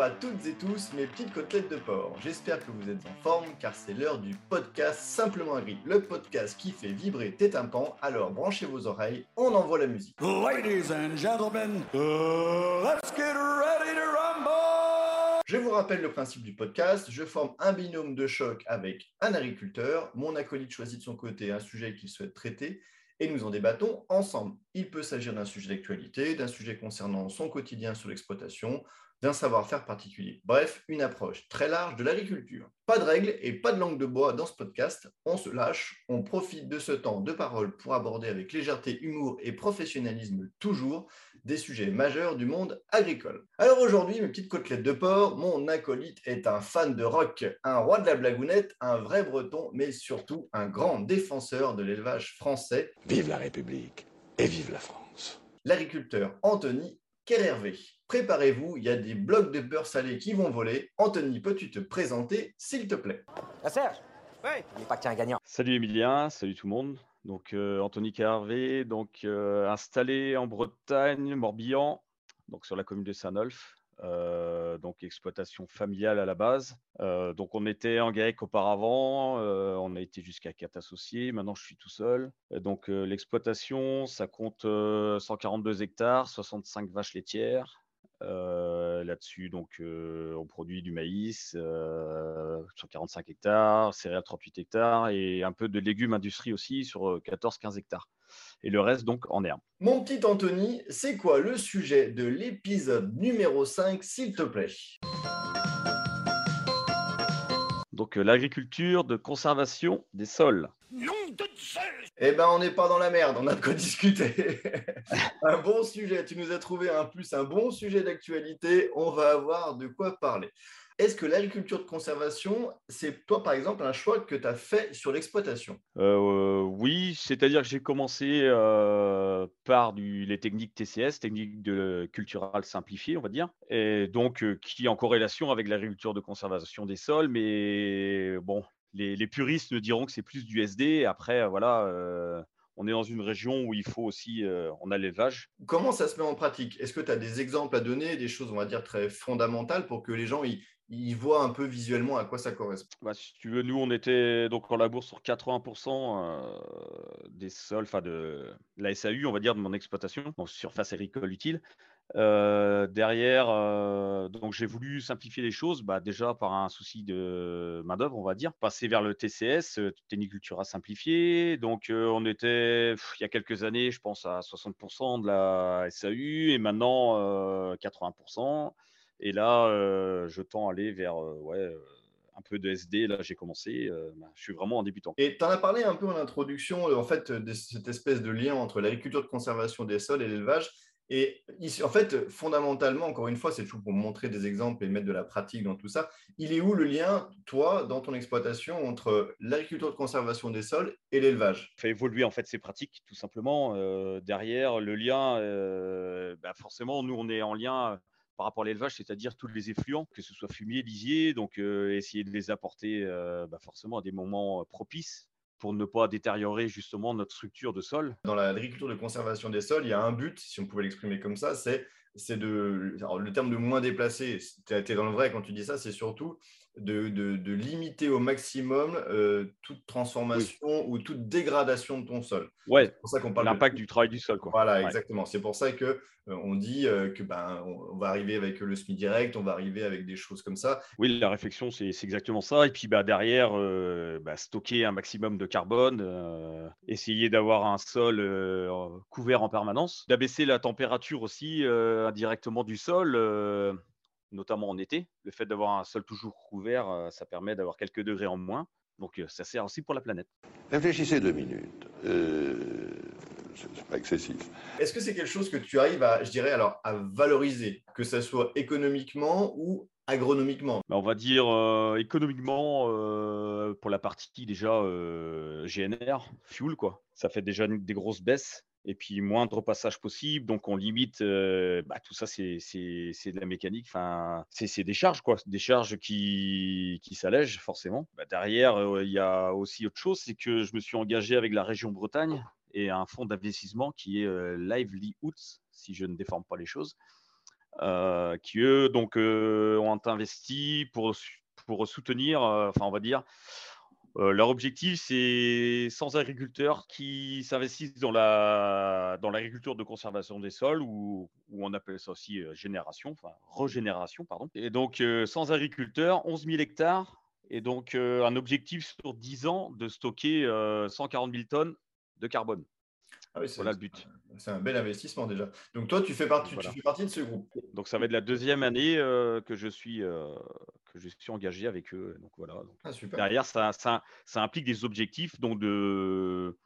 Bonjour à toutes et tous mes petites côtelettes de porc. J'espère que vous êtes en forme car c'est l'heure du podcast Simplement Agri, le podcast qui fait vibrer tes tympans. Alors branchez vos oreilles, on envoie la musique. Ladies and gentlemen, uh, let's get ready to rumble! Je vous rappelle le principe du podcast. Je forme un binôme de choc avec un agriculteur. Mon acolyte choisit de son côté un sujet qu'il souhaite traiter et nous en débattons ensemble. Il peut s'agir d'un sujet d'actualité, d'un sujet concernant son quotidien sur l'exploitation, d'un savoir-faire particulier. Bref, une approche très large de l'agriculture. Pas de règles et pas de langue de bois dans ce podcast. On se lâche, on profite de ce temps de parole pour aborder avec légèreté, humour et professionnalisme toujours des sujets majeurs du monde agricole. Alors aujourd'hui, mes petites côtelettes de porc, mon acolyte est un fan de rock, un roi de la blagounette, un vrai breton, mais surtout un grand défenseur de l'élevage français. Vive la République et vive la France. L'agriculteur Anthony Kerhervé. Préparez-vous, il y a des blocs de beurre salé qui vont voler. Anthony, peux-tu te présenter, s'il te plaît? Ah Serge Oui Il n'est pas qu'un gagnant. Salut Emilien, salut tout le monde. Donc euh, Anthony Carvé, donc euh, installé en Bretagne, Morbihan, donc sur la commune de Saint-Nolf. Euh, donc exploitation familiale à la base. Euh, donc on était en GAEC auparavant, euh, on a été jusqu'à 4 associés, maintenant je suis tout seul. Donc l'exploitation, ça compte euh, 142 hectares, 65 vaches laitières. Là-dessus, donc on produit du maïs sur 45 hectares, céréales 38 hectares et un peu de légumes industrie aussi sur 14-15 hectares. Et le reste donc en herbe. Mon petit Anthony, c'est quoi le sujet de l'épisode numéro 5, s'il te plaît? Donc euh, l'agriculture de conservation des sols. Nom de Eh ben, on n'est pas dans la merde, on a de quoi discuter. un bon sujet, tu nous as trouvé un plus un bon sujet d'actualité, on va avoir de quoi parler. Est-ce que l'agriculture de conservation, c'est toi par exemple un choix que tu as fait sur l'exploitation? Euh, oui, c'est-à-dire que j'ai commencé euh, par du, les techniques TCS, techniques de culturales simplifiées, on va dire, et donc euh, qui est en corrélation avec l'agriculture de conservation des sols, mais bon, les, les puristes me diront que c'est plus du SD. Après, voilà, on est dans une région où il faut aussi, euh, on a l'élevage. Comment ça se met en pratique? Est-ce que tu as des exemples à donner, des choses, on va dire, très fondamentales pour que les gens ils, ils voient un peu visuellement à quoi ça correspond Bah, si tu veux, nous, on était donc en labour sur 80% euh, des sols, enfin de la SAU, on va dire, de mon exploitation, donc surface agricole utile. Euh, derrière, euh, donc j'ai voulu simplifier les choses, bah, déjà par un souci de main-d'œuvre, on va dire, passer vers le TCS, Technicultura simplifié. Donc on était, il y a quelques années, je pense à 60% de la SAU et maintenant euh, 80%. Et là, euh, je tends à aller vers euh, ouais, euh, un peu de SD. Là, j'ai commencé. euh, bah, je suis vraiment en débutant. Et tu en as parlé un peu en introduction, en fait, de cette espèce de lien entre l'agriculture de conservation des sols et l'élevage. Et ici, en fait, fondamentalement, encore une fois, c'est toujours pour montrer des exemples et mettre de la pratique dans tout ça. Il est où le lien, toi, dans ton exploitation, entre l'agriculture de conservation des sols et l'élevage? Fait évoluer en fait ces pratiques tout simplement. Euh, derrière le lien, euh, bah, forcément, nous on est en lien par rapport à l'élevage, c'est-à-dire tous les effluents, que ce soit fumier, lisier, donc euh, essayer de les apporter euh, bah, forcément à des moments euh, propices pour ne pas détériorer justement notre structure de sol. Dans l'agriculture de conservation des sols, il y a un but, si on pouvait l'exprimer comme ça, c'est c'est de. alors, le terme de moins déplacé, tu es dans le vrai quand tu dis ça, c'est surtout de, de- de limiter au maximum euh, toute transformation ou toute dégradation de ton sol. Ouais, C'est pour ça qu'on parle de- l'impact du travail du sol. Quoi. Voilà, Ouais. exactement. C'est pour ça que euh, on dit euh, que ben on, on va arriver avec le SMI direct, on va arriver avec des choses comme ça. Oui, la réflexion, c'est c'est exactement ça. Et puis bah, derrière, euh, bah, stocker un maximum de carbone, essayer d'avoir un sol couvert en permanence, d'abaisser la température aussi indirectement du sol, notamment en été. Le fait d'avoir un sol toujours couvert, euh, ça permet d'avoir quelques degrés en moins. Donc euh, ça sert aussi pour la planète. Réfléchissez deux minutes. Euh, c'est pas excessif. Est-ce que c'est quelque chose que tu arrives à, je dirais alors, à valoriser, que ça soit économiquement ou agronomiquement? Bah, on va dire euh, économiquement euh, pour la partie déjà euh, GNR, fuel quoi. Ça fait déjà une- des grosses baisses et puis moindre passage possible. Donc on limite bah, tout ça, c'est de la mécanique. Enfin, c'est des charges quoi, des charges qui, s'allègent forcément. Bah, derrière, il y a aussi autre chose, c'est que je me suis engagé avec la région Bretagne et un fonds d'investissement qui est euh, Lively Hoots, si je ne déforme pas les choses. qui eux donc ont investi pour, soutenir, enfin on va dire, euh, leur objectif c'est 100 agriculteurs qui s'investissent dans la dans l'agriculture de conservation des sols ou, on appelle ça aussi euh, génération, enfin régénération pardon. Et donc euh, 100 agriculteurs, 11 000 hectares et donc euh, un objectif sur 10 ans de stocker euh, 140 000 tonnes de carbone. Ah oui, Voilà le but. c'est un bel investissement déjà. Donc toi, tu fais partie, Voilà. tu fais partie de ce groupe. Donc ça va être la deuxième année euh, que je suis euh, que je suis engagé avec eux. Donc voilà. Donc, Ah, super. derrière, ça, ça, ça implique des objectifs de,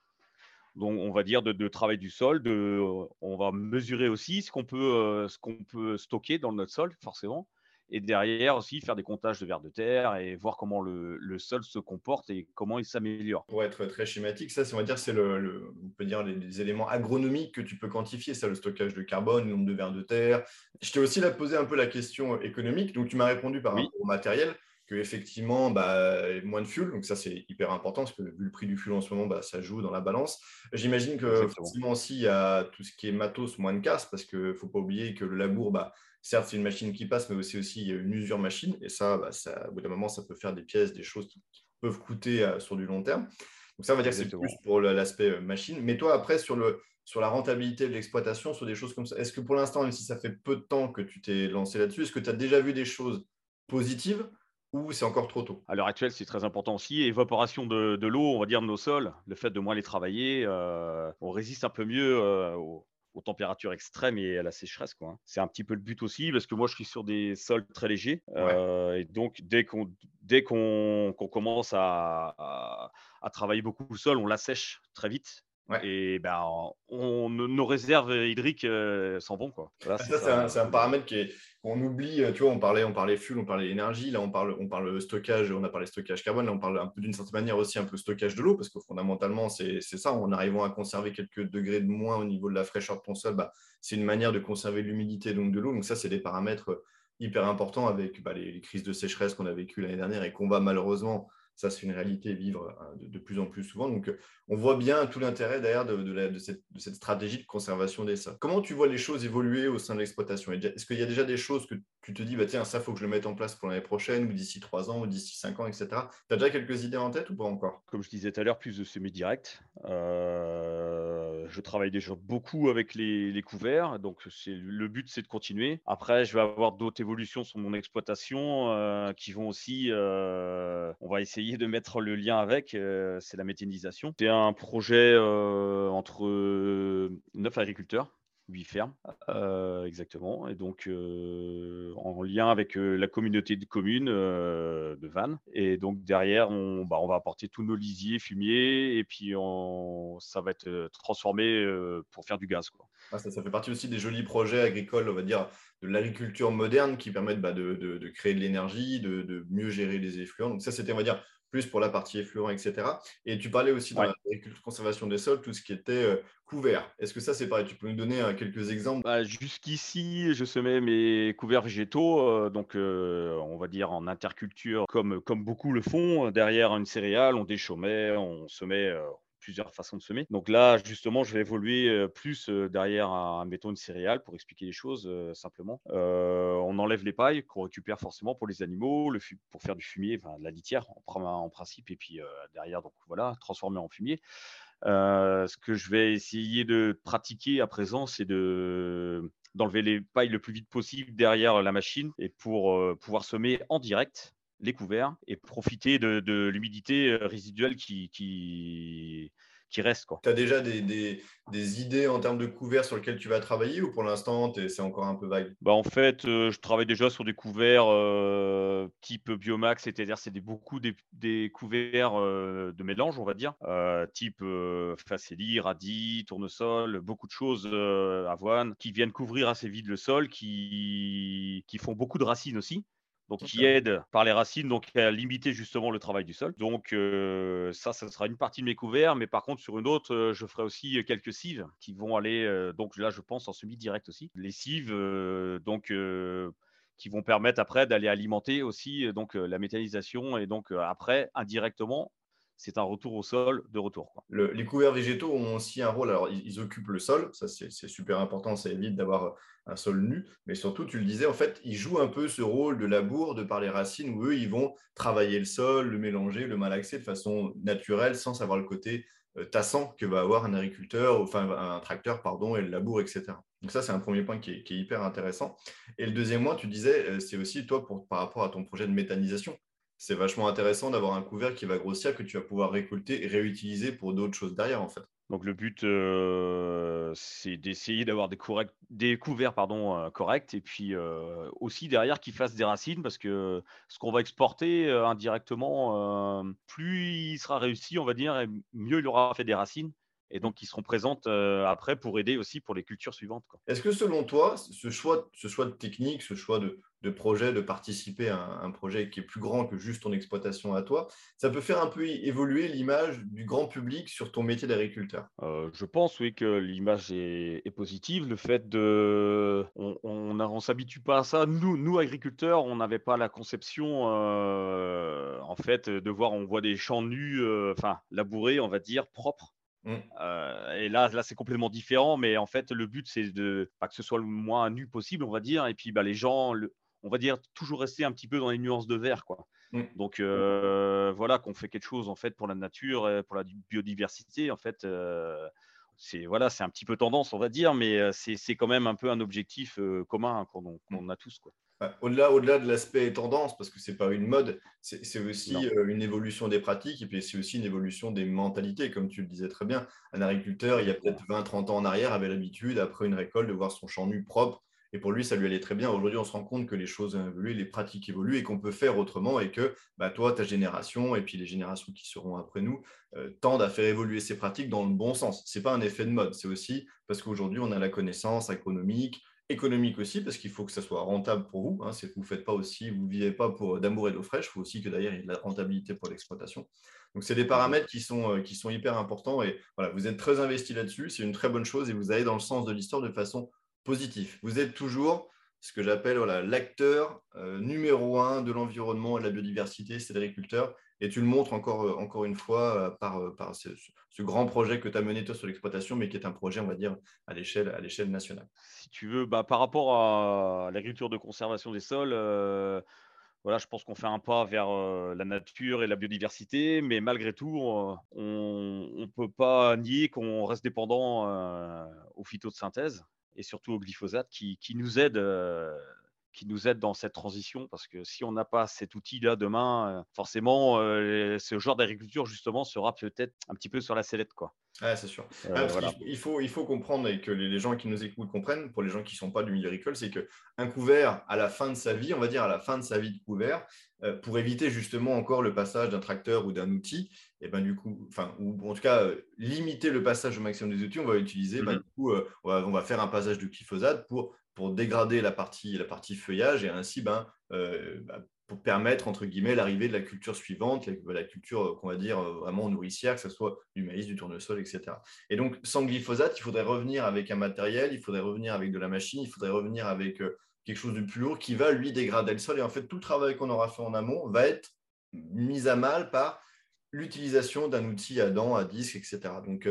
on va dire de, de travail du sol. De, on va mesurer aussi ce qu'on peut, euh, ce qu'on peut stocker dans notre sol, forcément. Et derrière aussi faire des comptages de vers de terre et voir comment le, le sol se comporte et comment il s'améliore. Pour être très schématique, ça, on va dire, c'est le, le- on peut dire les, les éléments agronomiques que tu peux quantifier, ça, le stockage de carbone, le nombre de vers de terre. Je t'ai aussi là posé un peu la question économique, donc tu m'as répondu par Oui. rapport au matériel que effectivement, bah, moins de fuel, donc ça c'est hyper important parce que vu le prix du fuel en ce moment, bah, ça joue dans la balance. J'imagine que Exactement. forcément aussi il y a tout ce qui est matos, moins de casse, parce qu'il ne faut pas oublier que le labour, bah, certes c'est une machine qui passe, mais aussi, aussi il y a une usure machine, et ça, bah, ça, au bout d'un moment, ça peut faire des pièces, des choses qui, peuvent coûter euh, sur du long terme. Donc ça, on va dire que c'est plus pour l'aspect euh, machine. Mais toi, après, sur, le, sur la rentabilité de l'exploitation, sur des choses comme ça, est-ce que pour l'instant, même si ça fait peu de temps que tu t'es lancé là-dessus, est-ce que tu as déjà vu des choses positives ou c'est encore trop tôt? À l'heure actuelle, c'est très important aussi. Évaporation de, de l'eau, on va dire, de nos sols. Le fait de moins les travailler, euh, on résiste un peu mieux euh, aux, aux températures extrêmes et à la sécheresse. quoi, hein. C'est un petit peu le but aussi, parce que moi, je suis sur des sols très légers. euh, et donc, dès qu'on dès qu'on qu'on commence à, à- à travailler beaucoup le sol, on l'assèche très vite. Ouais. Et ben, on, nos réserves hydriques euh, s'en vont. Quoi. Ça, c'est un, paramètre qui est- qu'on oublie. euh, Tu vois, on parlait, on parlait fuel, on parlait énergie. Là, on parle, on parle stockage, on a parlé stockage carbone. Là, on parle un peu d'une certaine manière aussi un peu stockage de l'eau, parce que fondamentalement, c'est c'est ça. En arrivant à conserver quelques degrés de moins au niveau de la fraîcheur de ton sol, bah, c'est une manière de conserver l'humidité donc de l'eau. Donc ça, c'est des paramètres euh, hyper importants avec bah, les, les crises de sécheresse qu'on a vécues l'année dernière et qu'on va malheureusement, ça c'est une réalité, vivre euh, de, plus en plus souvent. Donc on voit bien tout l'intérêt derrière de, cette, stratégie de conservation des sols. Comment tu vois les choses évoluer au sein de l'exploitation? Est-ce qu'il y a déjà des choses que tu te dis, bah, tiens, ça, il faut que je le mette en place pour l'année prochaine, ou d'ici trois ans, ou d'ici cinq ans, etc. Tu as déjà quelques idées en tête ou pas encore? Comme je disais tout à l'heure, plus de semi-direct. Euh, je travaille déjà beaucoup avec les, couverts, donc le but, c'est de continuer. Après, je vais avoir d'autres évolutions sur mon exploitation euh, qui vont aussi. euh, on va essayer de mettre le lien avec. euh, c'est la méthanisation. C'est un projet euh, entre neuf agriculteurs. Huit fermes, euh, exactement. Et donc, euh, en lien avec euh, la communauté de communes euh, de Vannes. Et donc, derrière, on, bah, on va apporter tous nos lisiers, fumiers, et puis on, ça va être euh, transformé euh, pour faire du gaz. Quoi. Ah, ça, fait partie aussi des jolis projets agricoles, on va dire, de l'agriculture moderne qui permettent bah, de créer de l'énergie, de, de mieux gérer les effluents. Donc ça, c'était, on va dire, plus pour la partie effluent, etc. Et tu parlais aussi dans Ouais. l'agriculture conservation des sols, tout ce qui était euh, couvert. Est-ce que ça, c'est pareil? Tu peux nous donner euh, quelques exemples? Bah, Jusqu'ici, je semais mes couverts végétaux, euh, donc euh, on va dire en interculture, comme, comme beaucoup le font. Derrière une céréale, on déchaumait, on semait euh, plusieurs façons de semer. Donc là, justement, je vais évoluer plus derrière, un, mettons, une céréale pour expliquer les choses simplement. On enlève les pailles qu'on récupère forcément pour les animaux, le pour faire du fumier, de la litière en, pr- en principe, et puis derrière, donc voilà, transformer en fumier. Ce que je vais essayer de pratiquer à présent, c'est de d'enlever les pailles le plus vite possible derrière la machine et pour pouvoir semer en direct les couverts et profiter de, de l'humidité euh, résiduelle qui, qui, qui reste. Tu as déjà des, des- des idées en termes de couvert sur lesquels tu vas travailler ou pour l'instant, c'est encore un peu vague? Bah, en fait, euh, je travaille déjà sur des couverts euh, type biomax, c'est-à-dire c'est des, beaucoup des, des couverts euh, de mélange, on va dire, type facélie, radis, tournesol, beaucoup de choses, avoine, qui viennent couvrir assez vite le sol, qui, qui font beaucoup de racines aussi. Donc, qui Ok. aident par les racines donc à limiter justement le travail du sol. Donc, euh, ça, ça sera une partie de mes couverts, mais par contre, sur une autre, euh, je ferai aussi quelques cives qui vont aller, euh, donc là, je pense en semi-direct aussi. Les cives, euh, donc, euh, qui vont permettre après d'aller alimenter aussi euh, donc, euh, la méthanisation et donc euh, après, indirectement, c'est un retour au sol de retour. Les couverts végétaux ont aussi un rôle. Alors, ils, occupent le sol, ça c'est super important, ça évite d'avoir un sol nu. Mais surtout, tu le disais, en fait, ils jouent un peu ce rôle de labour de par les racines où eux, ils vont travailler le sol, le mélanger, le malaxer de façon naturelle sans savoir le côté euh, tassant que va avoir un agriculteur, enfin un tracteur, pardon, et le labour, etc. Donc ça, c'est un premier point qui est, hyper intéressant. Et le deuxième point, tu disais, euh, c'est aussi toi par rapport à ton projet de méthanisation. C'est vachement intéressant d'avoir un couvert qui va grossir, que tu vas pouvoir récolter et réutiliser pour d'autres choses derrière, en fait. Donc le but, euh, c'est d'essayer d'avoir des, des couverts pardon, euh, corrects et puis euh, aussi derrière qu'ils fassent des racines parce que ce qu'on va exporter indirectement, plus il sera réussi, on va dire, et mieux il aura fait des racines et donc qui seront présentes euh, après pour aider aussi pour les cultures suivantes. Est-ce que selon toi, ce choix, ce choix de technique, ce choix de, de projet, de participer à un, un projet qui est plus grand que juste ton exploitation à toi, ça peut faire un peu évoluer l'image du grand public sur ton métier d'agriculteur? Euh, je pense, oui, que l'image est, est positive. Le fait de, on, on, s'habitue pas à ça. Nous, nous agriculteurs, on n'avait pas la conception, euh, en fait, de voir, on voit des champs nus, euh, enfin labourés, on va dire, propres. Mm. Euh, et là, là, c'est complètement différent. Mais en fait, le but, c'est de pas que ce soit le moins nu possible, on va dire. Et puis, bah, les gens, le- on va dire, toujours rester un petit peu dans les nuances de vert, quoi. Mm. Donc euh, voilà, qu'on fait quelque chose en fait pour la nature, et pour la biodiversité. En fait, euh, c'est voilà, c'est un petit peu tendance, on va dire, mais euh, c'est c'est quand même un peu un objectif euh, commun hein, qu'on qu'on a tous. Quoi. Ouais, Au-delà, au-delà de l'aspect tendance, parce que c'est pas une mode, c'est c'est aussi euh, une évolution des pratiques et puis c'est aussi une évolution des mentalités, comme tu le disais très bien. Un agriculteur, il y a peut-être 20-30 ans en arrière, avait l'habitude, après une récolte, de voir son champ nu propre. Et pour lui, ça lui allait très bien. Aujourd'hui, on se rend compte que les choses ont évolué, les pratiques évoluent et qu'on peut faire autrement et que bah, toi, ta génération et puis les générations qui seront après nous euh, tendent à faire évoluer ces pratiques dans le bon sens. Ce n'est pas un effet de mode, c'est aussi parce qu'aujourd'hui, on a la connaissance économique, économique aussi, parce qu'il faut que ça soit rentable pour vous. Hein, c'est que vous ne faites pas aussi, vous ne vivez pas pour d'amour et d'eau fraîche, il faut aussi que d'ailleurs il y ait de la rentabilité pour l'exploitation. Donc, c'est des paramètres qui sont, euh, qui sont hyper importants et voilà, vous êtes très investi là-dessus, c'est une très bonne chose et vous allez dans le sens de l'histoire de façon positive. Vous êtes toujours ce que j'appelle voilà, l'acteur euh, numéro un de l'environnement et de la biodiversité, c'est l'agriculteur. Et tu le montres encore, euh, encore une fois euh, par, par ce, ce grand projet que tu as mené toi sur l'exploitation, mais qui est un projet, on va dire, à l'échelle à l'échelle nationale. Si tu veux, bah, par rapport à l'agriculture de conservation des sols, euh, voilà, je pense qu'on fait un pas vers euh, la nature et la biodiversité, mais malgré tout, euh, on ne peut pas nier qu'on reste dépendant aux phytos de synthèse et surtout au glyphosate qui, qui nous aide. Qui nous aide dans cette transition parce que si on n'a pas cet outil-là demain, euh, forcément, euh, ce genre d'agriculture justement sera peut-être un petit peu sur la sellette, quoi. Ouais, c'est sûr. Euh, Ah, voilà. il, faut, il faut comprendre et que les, gens qui nous écoutent comprennent, pour les gens qui ne sont pas du milieu agricole, c'est qu'un couvert, à la fin de sa vie, on va dire à la fin de sa vie de couvert, euh, pour éviter justement encore le passage d'un tracteur ou d'un outil, et ben du coup, enfin, ou en tout cas euh, limiter le passage au maximum des outils, on va utiliser, ben, Mhm. du coup, on, va, on va faire un passage de glyphosate pour, pour dégrader la partie, la partie feuillage et ainsi ben, euh, bah, pour permettre, entre guillemets, l'arrivée de la culture suivante, la, culture euh, qu'on va dire euh, vraiment nourricière, que ce soit du maïs, du tournesol, etc. Et donc, sans glyphosate, il faudrait revenir avec un matériel, il faudrait revenir avec de la machine, il faudrait revenir avec quelque chose de plus lourd qui va, lui, dégrader le sol. Et en fait, tout le travail qu'on aura fait en amont va être mis à mal par l'utilisation d'un outil à dents, à disque, etc. Donc,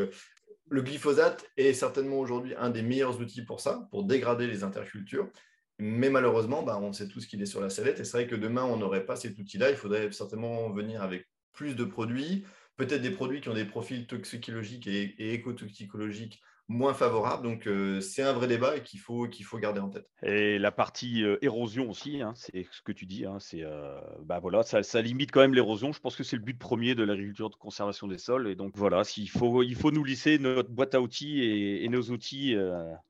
le glyphosate est certainement aujourd'hui un des meilleurs outils pour ça, pour dégrader les intercultures. Mais malheureusement, bah, on sait tous qu'il est sur la sellette. Et c'est vrai que demain, on n'aurait pas cet outil-là. Il faudrait certainement venir avec plus de produits, peut-être des produits qui ont des profils toxicologiques et, et écotoxicologiques moins favorables. Donc, euh, c'est un vrai débat et qu'il faut, qu'il faut garder en tête. Et la partie euh, érosion aussi, hein, c'est ce que tu dis, hein, c'est euh, bah voilà, ça, ça limite quand même l'érosion. Je pense que c'est le but premier de l'agriculture de conservation des sols. Et donc voilà, s'il faut, il faut nous lisser notre boîte à outils et, et nos outils.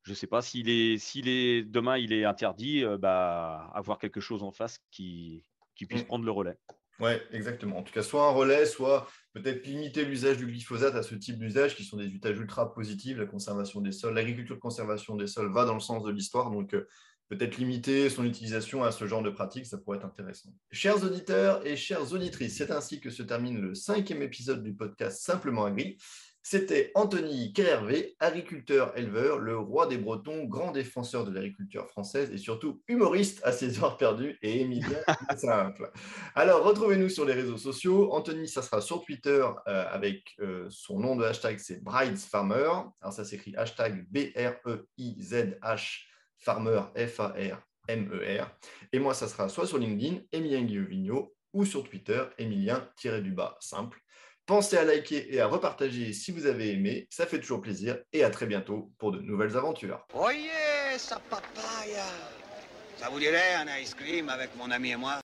je sais pas s'il est, s'il est demain il est interdit, bah avoir quelque chose en face qui, qui puisse Mm. prendre le relais. Oui, exactement. En tout cas, soit un relais, soit peut-être limiter l'usage du glyphosate à ce type d'usage qui sont des usages ultra positifs, la conservation des sols. L'agriculture de conservation des sols va dans le sens de l'histoire, donc euh, peut-être limiter son utilisation à ce genre de pratique, ça pourrait être intéressant. Chers auditeurs et chères auditrices, c'est ainsi que se termine le cinquième épisode du podcast Simplement Agri. C'était Anthony Kerhervé, agriculteur-éleveur, le roi des Bretons, grand défenseur de l'agriculture française et surtout humoriste à ses heures perdues et Émilien simple. Alors, retrouvez-nous sur les réseaux sociaux. Anthony, ça sera sur Twitter euh, avec euh, son nom de hashtag, c'est Brides Farmer. Alors, ça s'écrit hashtag B-R-E-I-Z-H Farmer, F-A-R-M-E-R. Et moi, ça sera soit sur LinkedIn, Emilien Guillevigno, ou sur Twitter, Emilien-du-bas simple. Pensez à liker et à repartager si vous avez aimé, ça fait toujours plaisir et à très bientôt pour de nouvelles aventures. Oyez, ça papaya. Ça vous dirait un ice cream avec mon ami et moi?